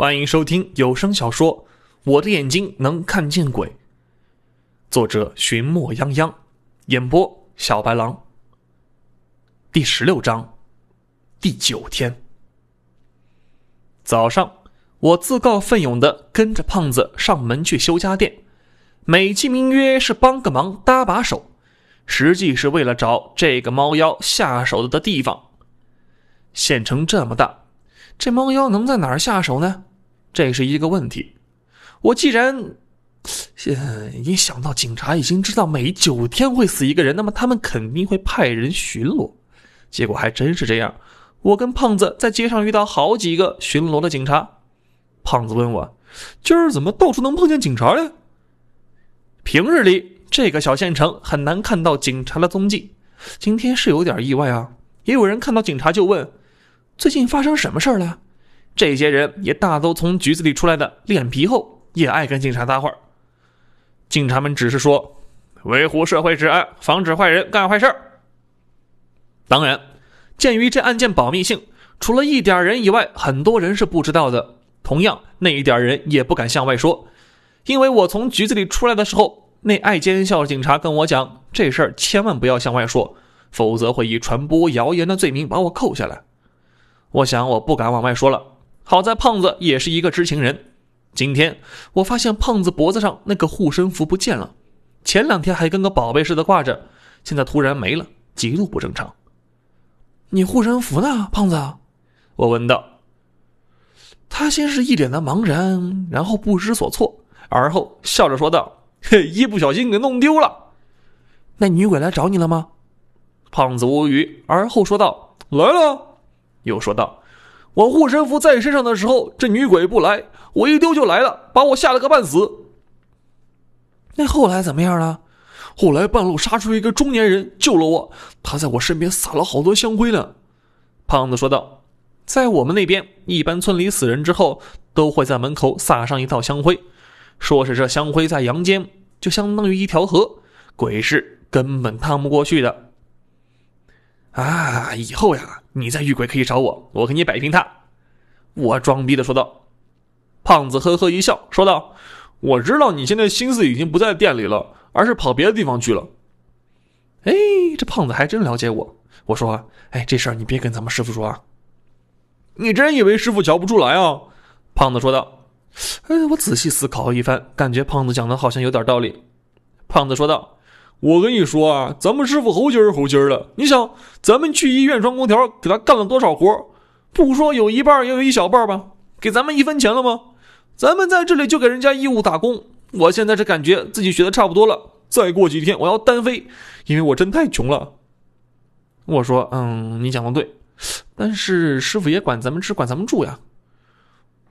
欢迎收听有声小说《我的眼睛能看见鬼》，作者寻墨泱泱，演播小白狼。第十六章，第九天早上，我自告奋勇的跟着胖子上门去修家电，美其名曰是帮个忙搭把手，实际是为了找这个猫妖下手的地方。县城这么大，这猫妖能在哪儿下手呢？这是一个问题。我既然，一想到警察已经知道每九天会死一个人，那么他们肯定会派人巡逻。结果还真是这样。我跟胖子在街上遇到好几个巡逻的警察。胖子问我：“今儿怎么到处能碰见警察呀？”平日里这个小县城很难看到警察的踪迹，今天是有点意外啊。也有人看到警察就问：“最近发生什么事儿了？”这些人也大都从局子里出来的，脸皮厚，也爱跟警察搭话。警察们只是说维护社会治安，防止坏人干坏事儿当然，鉴于这案件保密性，除了一点人以外，很多人是不知道的。同样，那一点人也不敢向外说，因为我从局子里出来的时候，那爱奸笑的警察跟我讲，这事儿千万不要向外说，否则会以传播谣言的罪名把我扣下来。我想，我不敢往外说了。好在胖子也是一个知情人。今天我发现胖子脖子上那个护身符不见了，前两天还跟个宝贝似的挂着，现在突然没了，极度不正常。你护身符呢，胖子？我问道。他先是一脸的茫然，然后不知所措，而后笑着说道：“嘿，一不小心给弄丢了。”那女鬼来找你了吗？胖子无语，而后说道：“来了。”又说道。我护身符在身上的时候，这女鬼不来，我一丢就来了，把我吓了个半死。那后来怎么样了？后来半路杀出一个中年人救了我，他在我身边撒了好多香灰呢。胖子说道：“在我们那边，一般村里死人之后都会在门口撒上一道香灰，说是这香灰在阳间就相当于一条河，鬼是根本趟不过去的。”啊，以后呀，你在遇鬼可以找我，我给你摆平他。我装逼的说道。胖子呵呵一笑，说道：“我知道你现在心思已经不在店里了，而是跑别的地方去了。”哎，这胖子还真了解我。我说：“哎，这事儿你别跟咱们师傅说啊。”你真以为师傅瞧不出来啊？胖子说道。哎，我仔细思考一番，感觉胖子讲的好像有点道理。胖子说道。我跟你说啊，咱们师傅猴筋儿猴筋儿的。你想，咱们去医院装空调，给他干了多少活？不说有一半，也有一小半吧。给咱们一分钱了吗？咱们在这里就给人家义务打工。我现在是感觉自己学的差不多了，再过几天我要单飞，因为我真太穷了。我说，嗯，你讲的对，但是师傅也管咱们吃，管咱们住呀。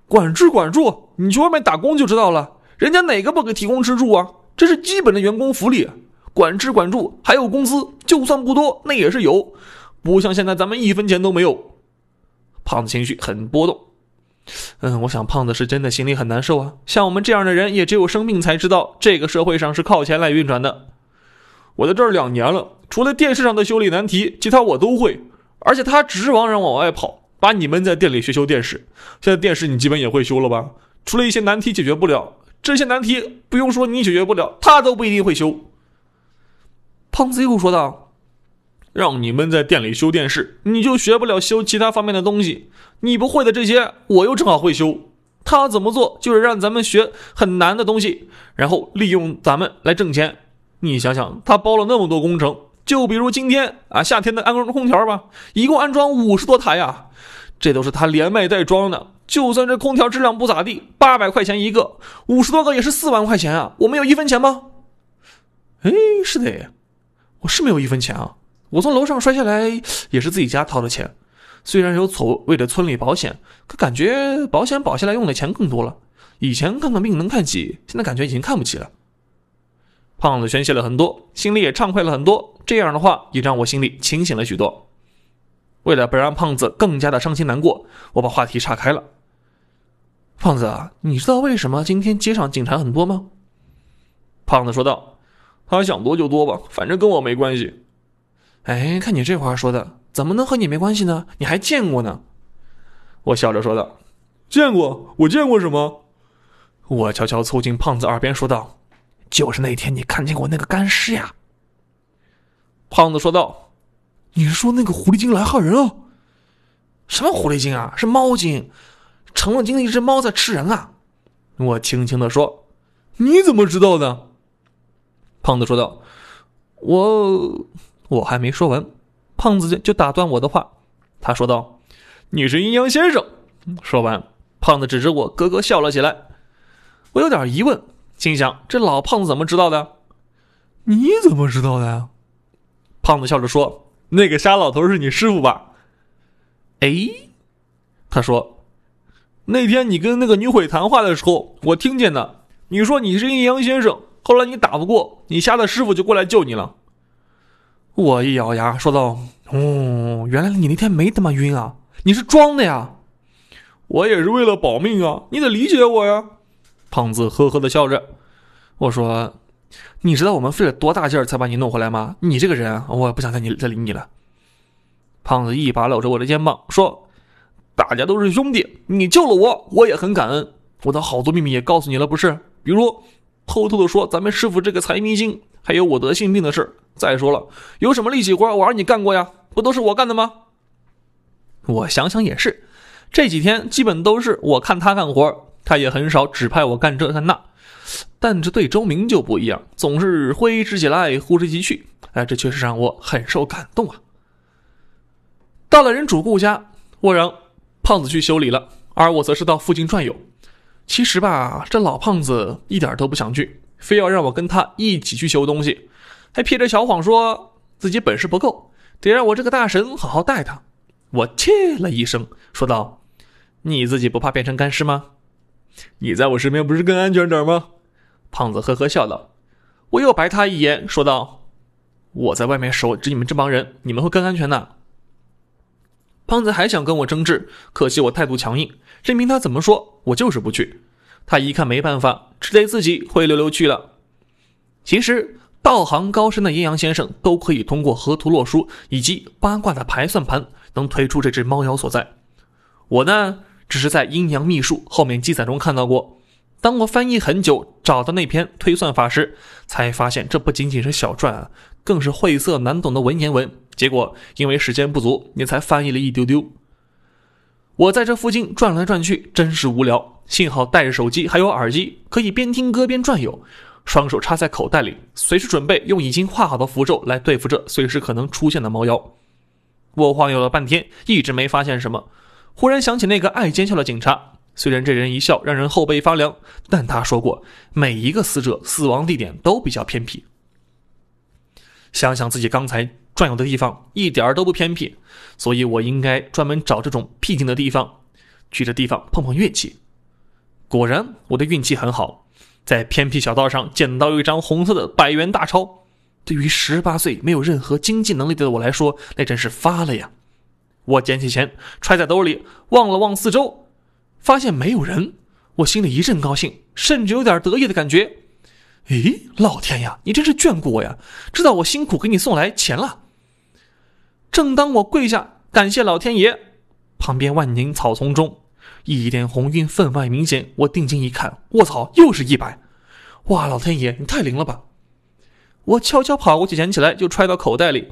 管吃管住，你去外面打工就知道了，人家哪个不给提供吃住啊？这是基本的员工福利。管吃管住，还有工资，就算不多，那也是有，不像现在咱们一分钱都没有。胖子情绪很波动，嗯，我想胖子是真的心里很难受啊。像我们这样的人，也只有生病才知道这个社会上是靠钱来运转的。我在这儿两年了，除了电视上的修理难题，其他我都会。而且他指望人往外跑，把你们在店里学修电视。现在电视你基本也会修了吧？除了一些难题解决不了，这些难题不用说你解决不了，他都不一定会修。胖子又说道：“让你们在店里修电视，你就学不了修其他方面的东西。你不会的这些，我又正好会修。他怎么做，就是让咱们学很难的东西，然后利用咱们来挣钱。你想想，他包了那么多工程，就比如今天啊，夏天的安装空调吧，一共安装五十多台呀，这都是他连卖带装的。就算这空调质量不咋地，八百块钱一个，五十多个也是四万块钱啊。我们有一分钱吗？哎，是的。”我是没有一分钱啊！我从楼上摔下来也是自己家掏的钱，虽然有所谓的村里保险，可感觉保险保下来用的钱更多了。以前看看病能看齐，现在感觉已经看不起了。胖子宣泄了很多，心里也畅快了很多。这样的话也让我心里清醒了许多。为了不让胖子更加的伤心难过，我把话题岔开了。胖子，你知道为什么今天街上警察很多吗？胖子说道。他想多就多吧，反正跟我没关系。哎，看你这话说的，怎么能和你没关系呢？你还见过呢？我笑着说道：“见过，我见过什么？我悄悄凑近胖子耳边说道：“就是那天你看见过那个干尸呀。”胖子说道：“你是说那个狐狸精来害人啊？什么狐狸精啊？是猫精，成了精的一只猫在吃人啊！”我轻轻的说：“你怎么知道的？”胖子说道：“我……我还没说完，胖子就打断我的话。他说道：‘你是阴阳先生。’说完，胖子指着我，咯咯笑了起来。我有点疑问，心想：这老胖子怎么知道的？你怎么知道的呀？胖子笑着说：“那个沙老头是你师傅吧？”哎，他说：“那天你跟那个女鬼谈话的时候，我听见的。你说你是阴阳先生，后来你打不过，你瞎的师傅就过来救你了。”我一咬牙说道：“哦，原来你那天没他妈晕啊，你是装的呀！我也是为了保命啊，你得理解我呀。”胖子呵呵的笑着，我说。你知道我们费了多大劲儿才把你弄回来吗？你这个人，我也不想再你再理你了。胖子一把搂着我的肩膀说：“大家都是兄弟，你救了我，我也很感恩。我的好多秘密也告诉你了，不是？比如偷偷的说咱们师傅这个财迷精，还有我得性病的事。再说了，有什么力气活我让你干过呀？不都是我干的吗？我想想也是，这几天基本都是我看他干活，他也很少指派我干这干那。”但这对周明就不一样，总是挥之即来，呼之即去。哎，这确实让我很受感动啊！到了人主顾家，我让胖子去修理了，而我则是到附近转悠。其实吧，这老胖子一点都不想去，非要让我跟他一起去修东西，还撇着小谎说自己本事不够，得让我这个大神好好带他。我切了一声，说道：“你自己不怕变成干尸吗？你在我身边不是更安全点吗？”胖子呵呵笑道：“我又白他一眼，说道：‘我在外面守着你们这帮人，你们会更安全的。’”胖子还想跟我争执，可惜我态度强硬，任凭他怎么说，我就是不去。他一看没办法，只得自己灰溜溜去了。其实，道行高深的阴阳先生都可以通过河图洛书以及八卦的排算盘，能推出这只猫妖所在。我呢，只是在阴阳秘术后面记载中看到过。当我翻译很久，找到那篇推算法时，才发现这不仅仅是小篆啊，更是晦涩难懂的文言文。结果因为时间不足，也才翻译了一丢丢。我在这附近转来转去，真是无聊。幸好带着手机还有耳机，可以边听歌边转悠，双手插在口袋里，随时准备用已经画好的符咒来对付这随时可能出现的猫妖。我晃悠了半天，一直没发现什么，忽然想起那个爱奸笑的警察。虽然这人一笑让人后背发凉，但他说过，每一个死者死亡地点都比较偏僻。想想自己刚才转悠的地方，一点儿都不偏僻，所以我应该专门找这种僻静的地方，去这地方碰碰运气。果然，我的运气很好，在偏僻小道上捡到一张红色的百元大钞。对于十八岁没有任何经济能力的我来说，那真是发了呀！我捡起钱，揣在兜里，望了望四周。发现没有人，我心里一阵高兴，甚至有点得意的感觉。咦，老天呀，你真是眷顾我呀！知道我辛苦给你送来钱了。正当我跪下感谢老天爷，旁边万宁草丛中一点红晕分外明显。我定睛一看，卧槽，又是一百！哇，老天爷，你太灵了吧！我悄悄跑过去捡起来，就揣到口袋里，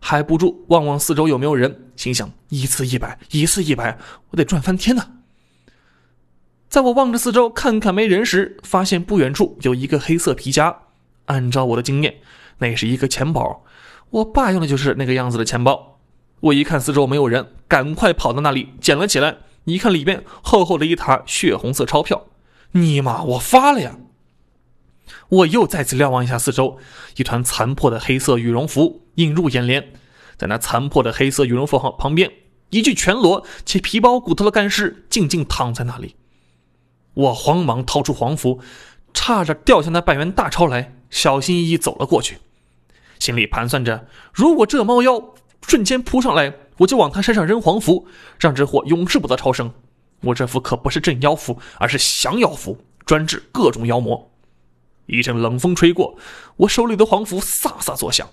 还不住望望四周有没有人，心想一次一百，一次一百，我得赚翻天呐！在我望着四周看看没人时，发现不远处有一个黑色皮夹。按照我的经验，那是一个钱包。我爸用的就是那个样子的钱包。我一看四周没有人，赶快跑到那里捡了起来。一看里面厚厚的一沓血红色钞票，尼玛，我发了呀！我又再次瞭望一下四周，一团残破的黑色羽绒服映入眼帘。在那残破的黑色羽绒服旁旁边，一具全裸且皮包骨头的干尸静静躺在那里。我慌忙掏出黄符，差着掉下那百元大钞来，小心翼翼走了过去，心里盘算着：如果这猫妖瞬间扑上来，我就往他身上扔黄符，让这货永世不得超生。我这符可不是镇妖符，而是降妖符，专治各种妖魔。一阵冷风吹过，我手里的黄符飒飒作响。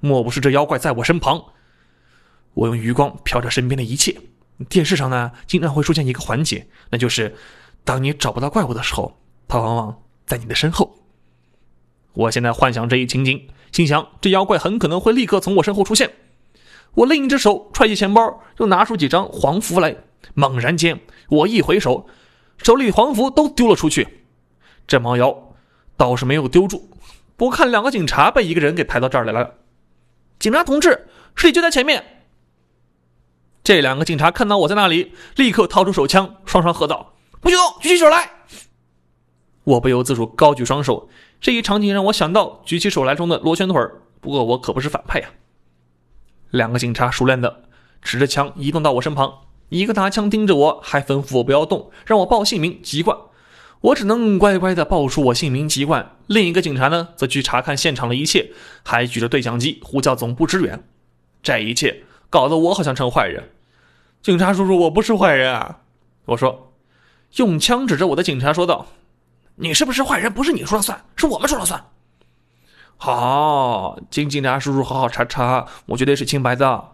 莫不是这妖怪在我身旁？我用余光瞟着身边的一切，电视上呢，经常会出现一个环节，那就是当你找不到怪物的时候，它往往在你的身后。我现在幻想这一情景，心想这妖怪很可能会立刻从我身后出现。我另一只手揣起钱包，又拿出几张黄符来。猛然间，我一回手，手里黄符都丢了出去。这猫妖倒是没有丢住，不看两个警察被一个人给抬到这儿来了。警察同志，尸体就在前面。这两个警察看到我在那里，立刻掏出手枪，双双喝道：“不许动，举起手来！”我不由自主高举双手，这一场景让我想到举起手来中的螺旋腿不过我可不是反派呀。两个警察熟练的持着枪移动到我身旁，一个拿枪盯着我，还吩咐我不要动，让我报姓名籍贯。我只能乖乖的报出我姓名籍贯。另一个警察呢，则去查看现场的一切，还举着对讲机呼叫总部支援。这一切搞得我好像成坏人。警察叔叔，我不是坏人啊！我说，用枪指着我的警察说道：“你是不是坏人？不是你说了算，是我们说了算。”好，请警察叔叔好好查查，我绝对是清白的。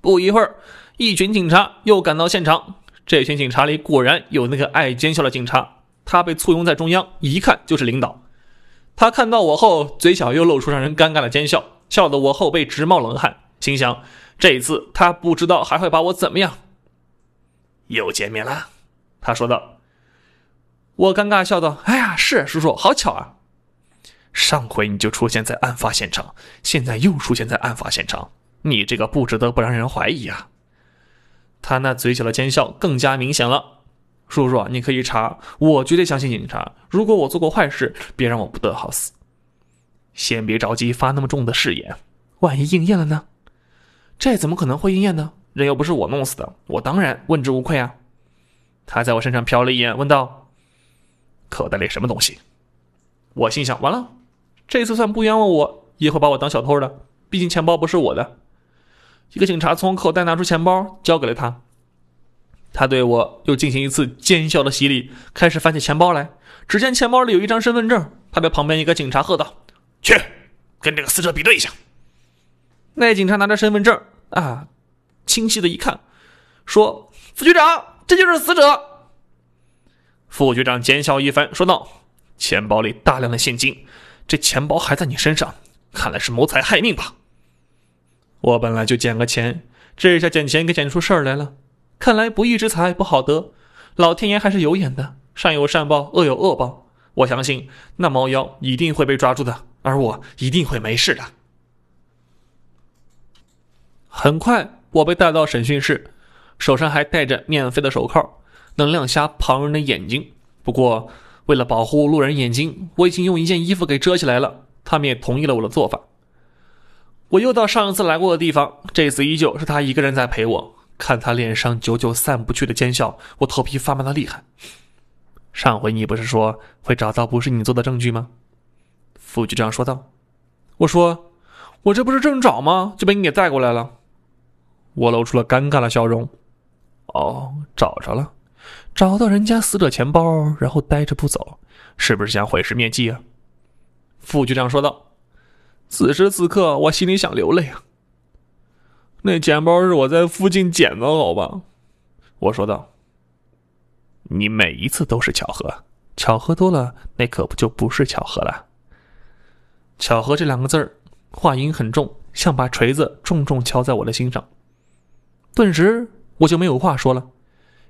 不一会儿，一群警察又赶到现场。这群警察里果然有那个爱奸笑的警察，他被簇拥在中央，一看就是领导。他看到我后，嘴角又露出让人尴尬的奸笑，笑得我后背直冒冷汗，心想。这一次，他不知道还会把我怎么样。又见面了，他说道。我尴尬笑道：“哎呀，是叔叔，好巧啊！上回你就出现在案发现场，现在又出现在案发现场，你这个不值得不让人怀疑啊！”他那嘴角的奸笑更加明显了。叔叔，你可以查，我绝对相信警察。如果我做过坏事，别让我不得好死。先别着急发那么重的誓言，万一应验了呢？这怎么可能会应验呢？人又不是我弄死的，我当然问之无愧啊！他在我身上瞟了一眼，问道：“口袋里什么东西？”我心想：完了，这次算不冤枉我，也会把我当小偷的。毕竟钱包不是我的。一个警察从口袋拿出钱包，交给了他。他对我又进行一次奸笑的洗礼，开始翻起钱包来。只见钱包里有一张身份证。他对旁边一个警察喝道：“去，跟这个死者比对一下。”那警察拿着身份证。啊！清晰的一看，说：“副局长，这就是死者。”副局长奸笑一番，说道：“钱包里大量的现金，这钱包还在你身上，看来是谋财害命吧？”我本来就捡个钱，这下捡钱给捡出事儿来了。看来不义之财不好得，老天爷还是有眼的，善有善报，恶有恶报。我相信那猫妖一定会被抓住的，而我一定会没事的。很快，我被带到审讯室，手上还戴着免费的手铐，能亮瞎旁人的眼睛。不过，为了保护路人眼睛，我已经用一件衣服给遮起来了。他们也同意了我的做法。我又到上一次来过的地方，这次依旧是他一个人在陪我。看他脸上久久散不去的奸笑，我头皮发麻的厉害。上回你不是说会找到不是你做的证据吗？副局长说道。我说，我这不是正找吗？就被你给带过来了。我露出了尴尬的笑容。哦，找着了，找到人家死者钱包，然后呆着不走，是不是想毁尸灭迹啊？副局长说道。此时此刻，我心里想流泪啊。那钱包是我在附近捡的，好吧？我说道。你每一次都是巧合，巧合多了，那可不就不是巧合了？巧合这两个字儿，话音很重，像把锤子重重敲在我的心上。顿时我就没有话说了。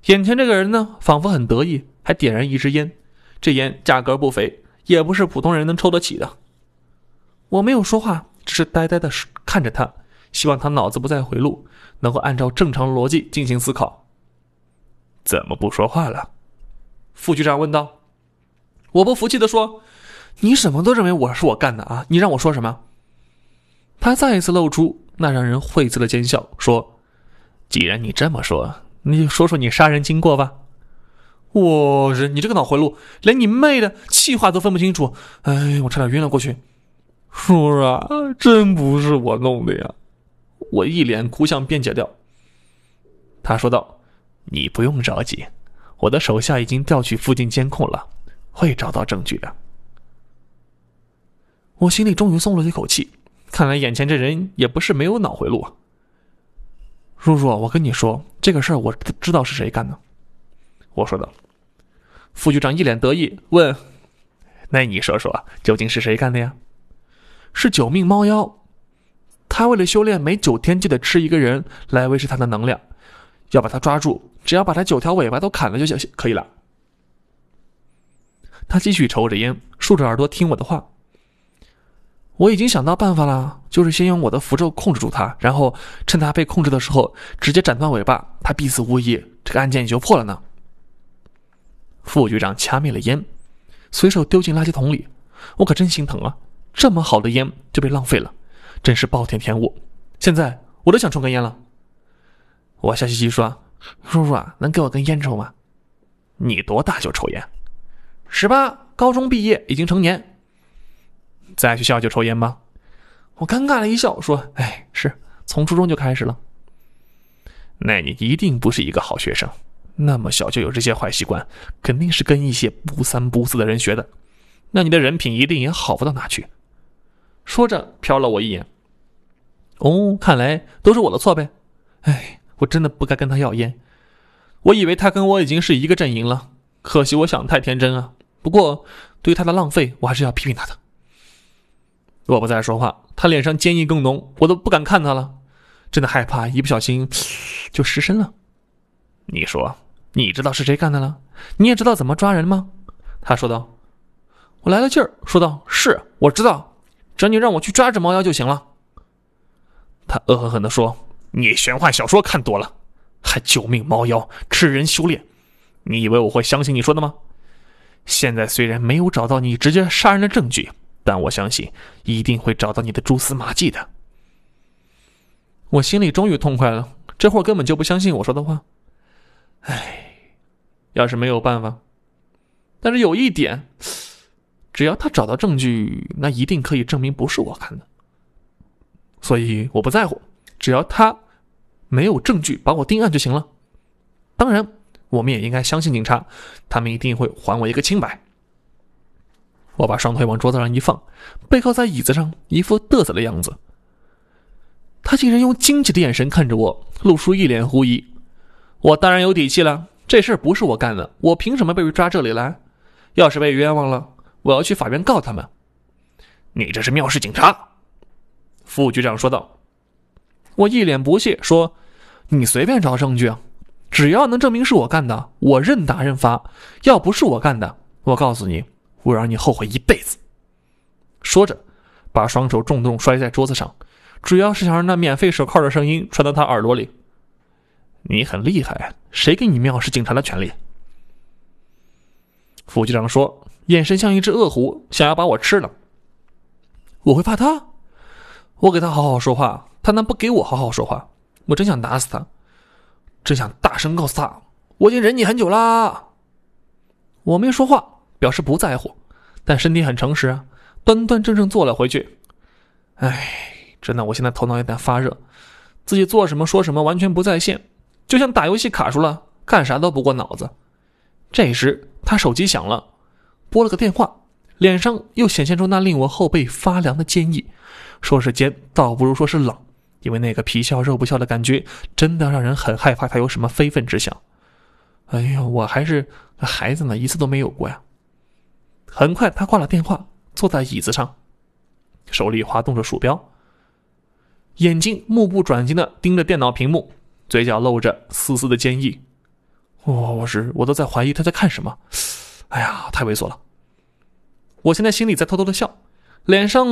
眼前这个人呢，仿佛很得意，还点燃一支烟。这烟价格不菲，也不是普通人能抽得起的。我没有说话，只是呆呆的看着他，希望他脑子不再回路，能够按照正常逻辑进行思考。怎么不说话了？副局长问道。我不服气的说：“你什么都认为我是我干的啊？你让我说什么？”他再一次露出那让人晦涩的奸笑，说。既然你这么说，你就说说你杀人经过吧。我日，你这个脑回路，连你妹的气话都分不清楚。哎，我差点晕了过去。叔啊，真不是我弄的呀！我一脸哭相辩解掉。他说道：“你不用着急，我的手下已经调取附近监控了，会找到证据的。”我心里终于松了一口气，看来眼前这人也不是没有脑回路啊。叔叔，我跟你说这个事儿，我知道是谁干的。我说道。副局长一脸得意问：“那你说说，究竟是谁干的呀？”是九命猫妖，他为了修炼，每九天就得吃一个人来维持他的能量。要把他抓住，只要把他九条尾巴都砍了就行，可以了。他继续抽着烟，竖着耳朵听我的话。我已经想到办法了，就是先用我的符咒控制住他，然后趁他被控制的时候，直接斩断尾巴，他必死无疑，这个案件也就破了呢。副局长掐灭了烟，随手丢进垃圾桶里。我可真心疼啊，这么好的烟就被浪费了，真是暴殄天物。现在我都想抽根烟了。我笑嘻嘻说：“叔叔啊，能给我根烟抽吗？你多大就抽烟？十八，高中毕业，已经成年。在学校就抽烟吗？”我尴尬了一笑说：“哎，是从初中就开始了。那你一定不是一个好学生，那么小就有这些坏习惯，肯定是跟一些不三不四的人学的。那你的人品一定也好不到哪去。”说着瞟了我一眼。哦，看来都是我的错呗。哎。我真的不该跟他要烟，我以为他跟我已经是一个阵营了，可惜我想太天真啊。不过对他的浪费，我还是要批评他的。我不再说话，他脸上坚毅更浓，我都不敢看他了，真的害怕一不小心就失身了。你说，你知道是谁干的了？你也知道怎么抓人吗？他说道。我来了劲儿，说道：“是，我知道，只要你让我去抓只猫妖就行了。”他恶狠狠地说。你玄幻小说看多了，还救命猫妖吃人修炼，你以为我会相信你说的吗？现在虽然没有找到你直接杀人的证据，但我相信一定会找到你的蛛丝马迹的。我心里终于痛快了，这会儿根本就不相信我说的话。唉，要是没有办法，但是有一点，只要他找到证据，那一定可以证明不是我干的，所以我不在乎。只要他没有证据把我定案就行了。当然，我们也应该相信警察，他们一定会还我一个清白。我把双腿往桌子上一放，背靠在椅子上，一副嘚瑟的样子。他竟然用惊奇的眼神看着我，露出一脸狐疑。我当然有底气了，这事不是我干的，我凭什么被抓这里来？要是被冤枉了，我要去法院告他们。你这是藐视警察！副局长说道。我一脸不屑说：“你随便找证据啊，只要能证明是我干的，我认打认罚。要不是我干的，我告诉你，我让你后悔一辈子。”说着，把双手重重摔在桌子上，主要是想让那免费手铐的声音传到他耳朵里。你很厉害，谁给你藐视警察的权利？副局长说，眼神像一只恶虎，想要把我吃了。我会怕他？我给他好好说话。他能不给我好好说话？我真想打死他，真想大声告诉他，我已经忍你很久啦。我没说话，表示不在乎，但身体很诚实啊，端端正正坐了回去。唉，真的，我现在头脑有点发热，自己做什么说什么完全不在线，就像打游戏卡住了，干啥都不过脑子。这时他手机响了，拨了个电话，脸上又显现出那令我后背发凉的坚毅，说是坚，倒不如说是冷。因为那个皮笑肉不笑的感觉，真的让人很害怕他有什么非分之想。哎呀，我还是孩子呢，一次都没有过呀。很快，他挂了电话，坐在椅子上，手里滑动着鼠标，眼睛目不转睛的盯着电脑屏幕，嘴角露着丝丝的坚毅。我我是我都在怀疑他在看什么。哎呀，太猥琐了。我现在心里在偷偷的笑，脸上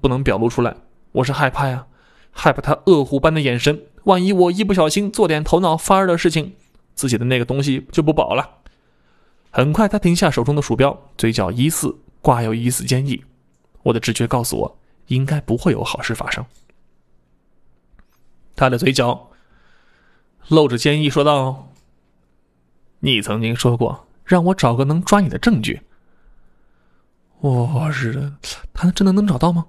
不能表露出来，我是害怕呀。害怕他恶虎般的眼神，万一我一不小心做点头脑发热的事情，自己的那个东西就不保了。很快，他停下手中的鼠标，嘴角疑似挂有一丝坚毅。我的直觉告诉我，应该不会有好事发生。他的嘴角露着坚毅，说道：“你曾经说过，让我找个能抓你的证据。我日，他真的能找到吗？”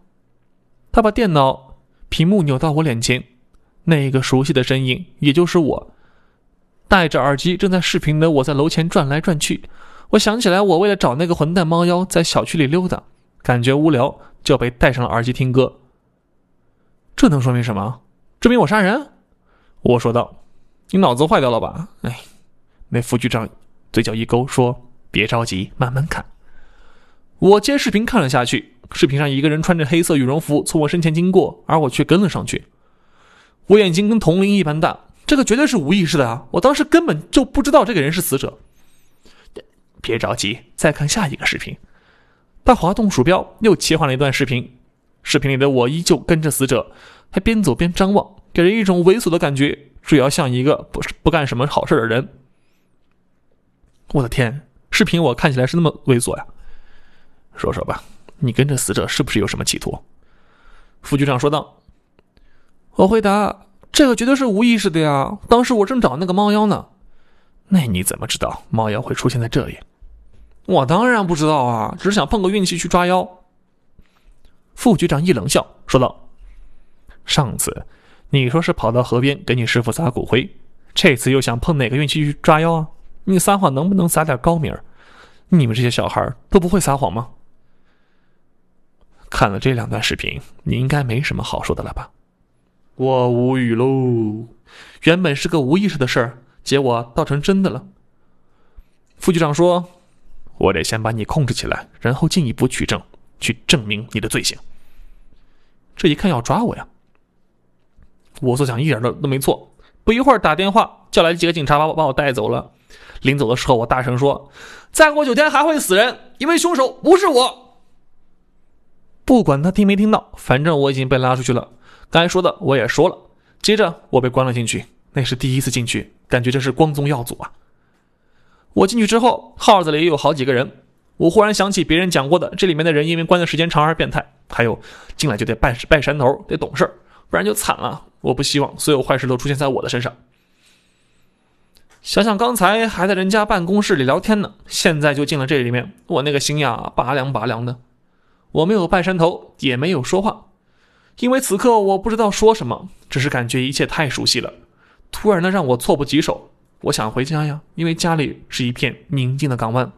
他把电脑。屏幕扭到我脸前，那个熟悉的身影，也就是我，戴着耳机正在视频的我在楼前转来转去。我想起来，我为了找那个混蛋猫妖，在小区里溜达，感觉无聊，就被戴上了耳机听歌。这能说明什么？证明我杀人？我说道：“你脑子坏掉了吧？”哎，那副局长嘴角一勾，说：“别着急，慢慢看。”我接视频看了下去，视频上一个人穿着黑色羽绒服从我身前经过，而我却跟了上去。我眼睛跟铜铃一般大，这个绝对是无意识的啊！我当时根本就不知道这个人是死者。别着急，再看下一个视频。他滑动鼠标，又切换了一段视频。视频里的我依旧跟着死者，还边走边张望，给人一种猥琐的感觉，主要像一个不是不干什么好事的人。我的天，视频我看起来是那么猥琐呀？说说吧，你跟着死者是不是有什么企图？副局长说道。我回答：“这个绝对是无意识的呀，当时我正找那个猫妖呢。”那你怎么知道猫妖会出现在这里？我当然不知道啊，只是想碰个运气去抓妖。副局长一冷笑说道：“上次你说是跑到河边给你师傅撒骨灰，这次又想碰哪个运气去抓妖啊？你撒谎能不能撒点高明？你们这些小孩都不会撒谎吗？”看了这两段视频，你应该没什么好说的了吧？我无语喽，原本是个无意识的事儿，结果倒成真的了。副局长说。我得先把你控制起来，然后进一步取证，去证明你的罪行。这一看要抓我呀！我所想一点都都没错。不一会儿打电话叫来几个警察，把我把我带走了。临走的时候，我大声说：“再过九天还会死人，因为凶手不是我。”不管他听没听到，反正我已经被拉出去了。该说的我也说了。接着我被关了进去，那是第一次进去，感觉这是光宗耀祖啊。我进去之后，号子里也有好几个人。我忽然想起别人讲过的，这里面的人因为关的时间长而变态。还有，进来就得拜拜山头，得懂事不然就惨了。我不希望所有坏事都出现在我的身上。想想刚才还在人家办公室里聊天呢，现在就进了这里面，我那个心呀拔凉拔凉的。我没有拜山头，也没有说话，因为此刻我不知道说什么，只是感觉一切太熟悉了，突然的让我措不及手。我想回家呀，因为家里是一片宁静的港湾。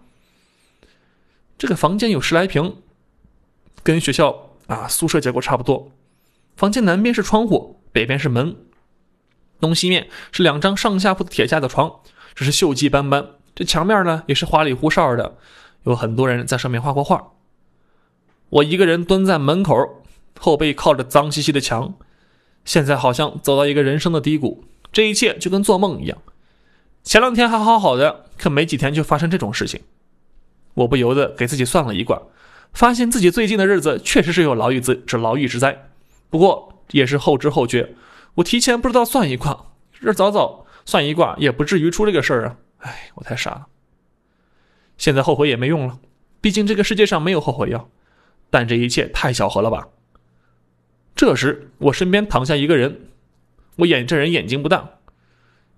这个房间有十来平，跟学校啊宿舍结构差不多。房间南边是窗户，北边是门，东西面是两张上下铺的铁架的床，只是锈迹斑斑。这墙面呢也是花里胡哨的，有很多人在上面画过画。我一个人蹲在门口，后背靠着脏兮兮的墙，现在好像走到一个人生的低谷，这一切就跟做梦一样。前两天还好好的，可没几天就发生这种事情，我不由得给自己算了一卦，发现自己最近的日子确实是有牢狱之之牢狱之灾，不过也是后知后觉，我提前不知道算一卦，这早早算一卦也不至于出这个事儿啊！哎，我太傻了，现在后悔也没用了，毕竟这个世界上没有后悔药，但这一切太巧合了吧？这时我身边躺下一个人，我眼这人眼睛不大，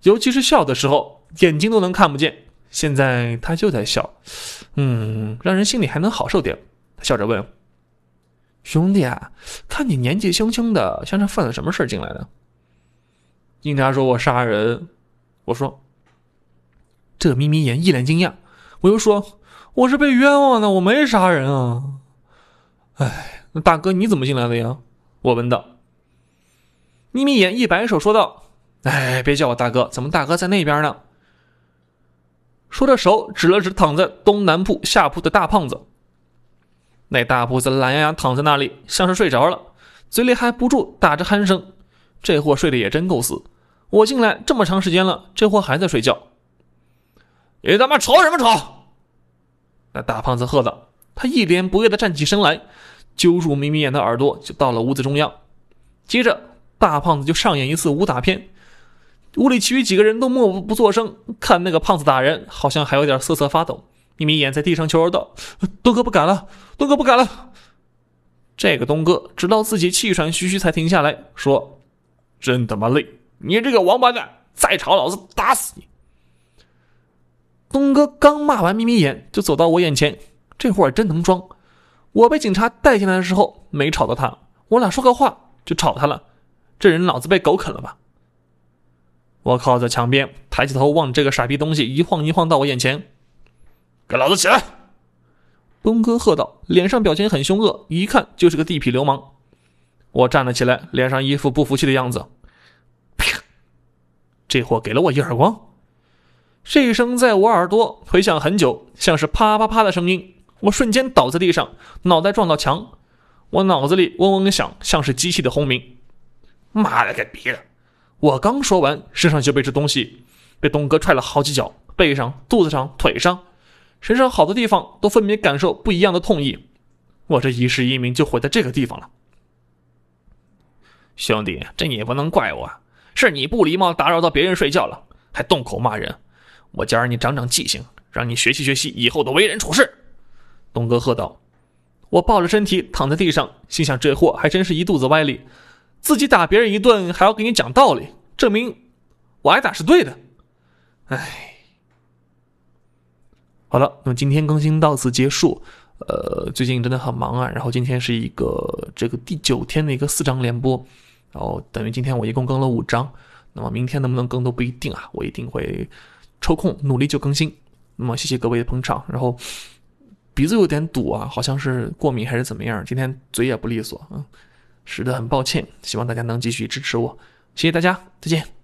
尤其是笑的时候。眼睛都能看不见，现在他就在笑，嗯，让人心里还能好受点。他笑着问：“兄弟啊，看你年纪轻轻的，像是犯了什么事进来的？”警察说：“我杀人。”我说：“这眯眯眼一脸惊讶。”我又说：“我是被冤枉的，我没杀人啊。”哎，那大哥你怎么进来的呀？我问道。眯眯眼一摆手说道：“哎，别叫我大哥，怎么大哥在那边呢？”说着，手指了指躺在东南铺下铺的大胖子。那大胖子懒洋洋躺在那里，像是睡着了，嘴里还不住打着鼾声。这货睡得也真够死。我进来这么长时间了，这货还在睡觉。你他妈吵什么吵？那大胖子喝道。他一脸不悦地站起身来，揪住眯眯眼的耳朵，就到了屋子中央。接着，大胖子就上演一次武打片。屋里其余几个人都默不不作声，看那个胖子打人，好像还有点瑟瑟发抖。眯眯眼在地上求饶道：“东哥不敢了，东哥不敢了。”这个东哥直到自己气喘吁吁才停下来说：“真他妈累！你这个王八蛋，再吵老子打死你！”东哥刚骂完眯眯眼，就走到我眼前。这货真能装。我被警察带进来的时候没吵到他，我俩说个话就吵他了。这人脑子被狗啃了吧？我靠在墙边，抬起头望这个傻逼东西，一晃一晃到我眼前，给老子起来！东哥喝道，脸上表情很凶恶，一看就是个地痞流氓。我站了起来，脸上一副不服气的样子。这货给了我一耳光。这一声在我耳朵回响很久，像是啪啪啪的声音。我瞬间倒在地上，脑袋撞到墙。我脑子里嗡嗡响，像是机器的轰鸣。妈了个逼的！我刚说完，身上就被这东西被东哥踹了好几脚，背上、肚子上、腿上，身上好多地方都分别感受不一样的痛意。我这一世英名就毁在这个地方了。兄弟，这你也不能怪我，是你不礼貌，打扰到别人睡觉了，还动口骂人。我教让你长长记性，让你学习学习以后的为人处事。龙哥喝道。我抱着身体躺在地上，心想这货还真是一肚子歪理，自己打别人一顿还要给你讲道理，证明我挨打是对的。唉，好了，那么今天更新到此结束。呃，最近真的很忙啊，然后今天是一个这个第九天的一个四章连播，然后等于今天我一共更了五章，那么明天能不能更都不一定啊，我一定会抽空努力就更新。那么谢谢各位的捧场，然后。鼻子有点堵啊，好像是过敏还是怎么样？今天嘴也不利索，嗯，实得，很抱歉，希望大家能继续支持我，谢谢大家，再见。